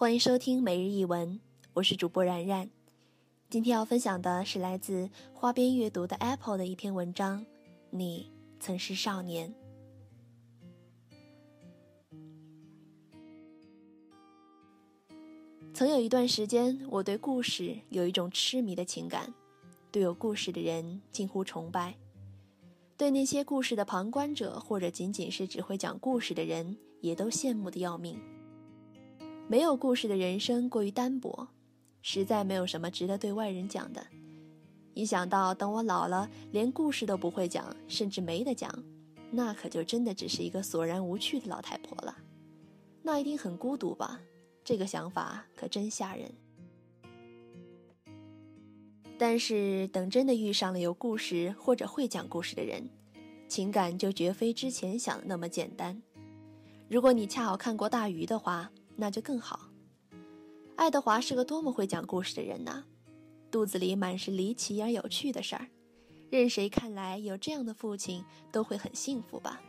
欢迎收听每日一文，我是主播然然。今天要分享的是来自花边阅读的 Apple 的一篇文章。你曾是少年。曾有一段时间，我对故事有一种痴迷的情感，对有故事的人近乎崇拜，对那些故事的旁观者或者仅仅是只会讲故事的人，也都羡慕的要命。没有故事的人生过于单薄，实在没有什么值得对外人讲的。一想到等我老了，连故事都不会讲，甚至没得讲，那可就真的只是一个索然无趣的老太婆了。那一定很孤独吧？这个想法可真吓人。但是等真的遇上了有故事或者会讲故事的人，情感就绝非之前想的那么简单。如果你恰好看过大鱼的话。那就更好。爱德华是个多么会讲故事的人呐，肚子里满是离奇而有趣的事儿，任谁看来有这样的父亲都会很幸福吧。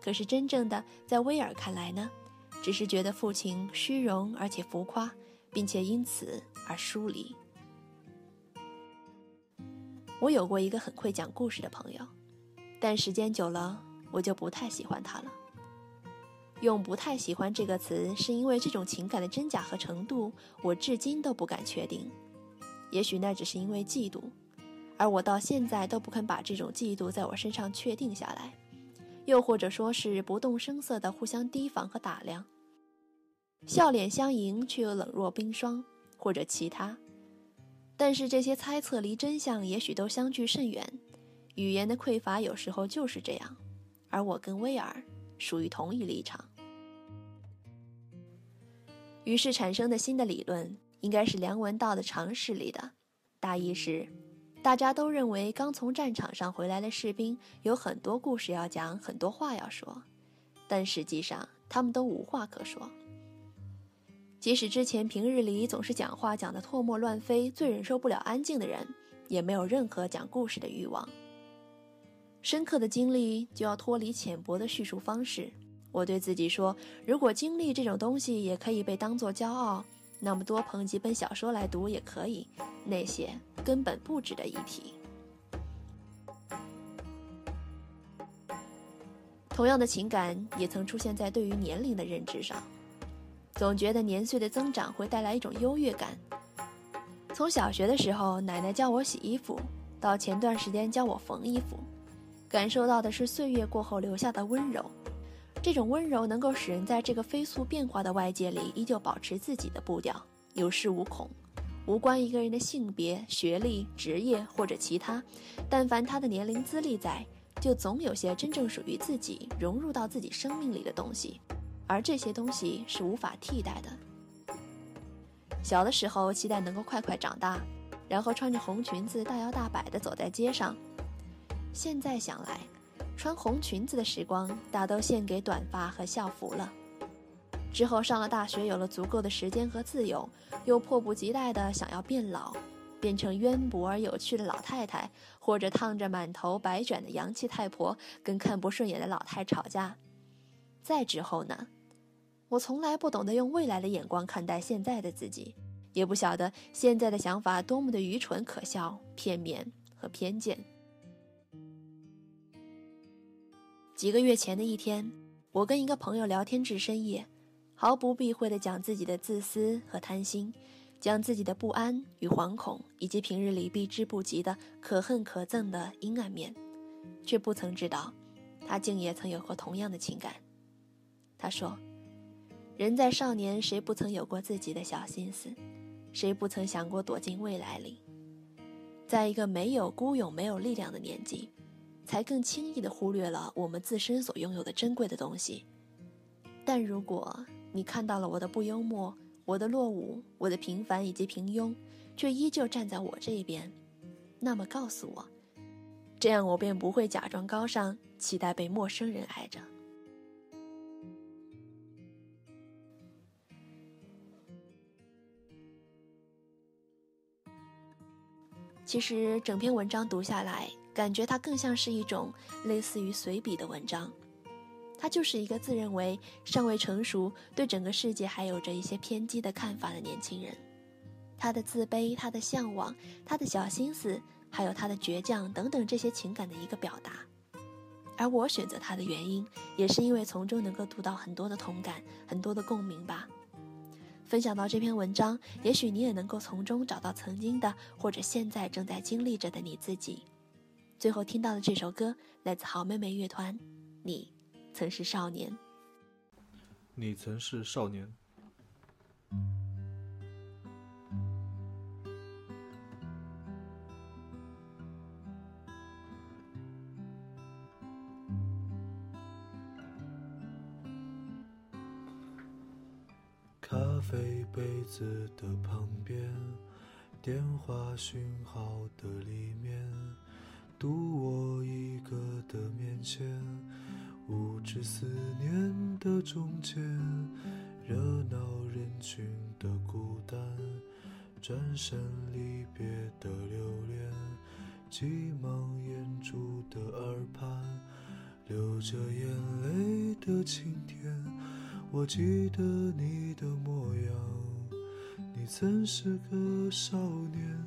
可是真正的在威尔看来呢，只是觉得父亲虚荣而且浮夸，并且因此而疏离。我有过一个很会讲故事的朋友，但时间久了，我就不太喜欢他了。用“不太喜欢”这个词，是因为这种情感的真假和程度，我至今都不敢确定。也许那只是因为嫉妒，而我到现在都不肯把这种嫉妒在我身上确定下来。又或者说是不动声色的互相提防和打量，笑脸相迎却又冷若冰霜，或者其他。但是这些猜测离真相也许都相距甚远。语言的匮乏有时候就是这样，而我跟威尔属于同一立场。于是产生的新的理论，应该是梁文道的常识里的，大意是，大家都认为刚从战场上回来的士兵有很多故事要讲，很多话要说，但实际上他们都无话可说。即使之前平日里总是讲话讲得唾沫乱飞、最忍受不了安静的人，也没有任何讲故事的欲望。深刻的经历就要脱离浅薄的叙述方式。我对自己说：“如果经历这种东西也可以被当作骄傲，那么多捧几本小说来读也可以。那些根本不值得一提。”同样的情感也曾出现在对于年龄的认知上，总觉得年岁的增长会带来一种优越感。从小学的时候，奶奶教我洗衣服，到前段时间教我缝衣服，感受到的是岁月过后留下的温柔。这种温柔能够使人在这个飞速变化的外界里依旧保持自己的步调，有恃无恐，无关一个人的性别、学历、职业或者其他。但凡他的年龄资历在，就总有些真正属于自己、融入到自己生命里的东西，而这些东西是无法替代的。小的时候期待能够快快长大，然后穿着红裙子大摇大摆地走在街上，现在想来。穿红裙子的时光，大都献给短发和校服了。之后上了大学，有了足够的时间和自由，又迫不及待地想要变老，变成渊博而有趣的老太太，或者烫着满头白卷的洋气太婆，跟看不顺眼的老太吵架。再之后呢？我从来不懂得用未来的眼光看待现在的自己，也不晓得现在的想法多么的愚蠢、可笑、片面和偏见。几个月前的一天，我跟一个朋友聊天至深夜，毫不避讳地讲自己的自私和贪心，讲自己的不安与惶恐，以及平日里避之不及的可恨可憎的阴暗面，却不曾知道，他竟也曾有过同样的情感。他说：“人在少年，谁不曾有过自己的小心思？谁不曾想过躲进未来里？在一个没有孤勇、没有力量的年纪。”才更轻易地忽略了我们自身所拥有的珍贵的东西。但如果你看到了我的不幽默、我的落伍、我的平凡以及平庸，却依旧站在我这一边，那么告诉我，这样我便不会假装高尚，期待被陌生人爱着。其实整篇文章读下来。感觉它更像是一种类似于随笔的文章，他就是一个自认为尚未成熟、对整个世界还有着一些偏激的看法的年轻人。他的自卑、他的向往、他的小心思，还有他的倔强等等这些情感的一个表达。而我选择他的原因，也是因为从中能够读到很多的同感、很多的共鸣吧。分享到这篇文章，也许你也能够从中找到曾经的或者现在正在经历着的你自己。最后听到的这首歌来自好妹妹乐团，《你曾是少年》。你曾是少年。咖啡杯子的旁边，电话讯号的里面。独我一个的面前，无知思念的中间，热闹人群的孤单，转身离别的留恋，急忙掩住的耳畔，流着眼泪的晴天。我记得你的模样，你曾是个少年。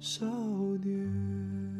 少年。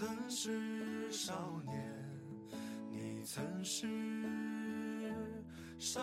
曾是少年你曾是少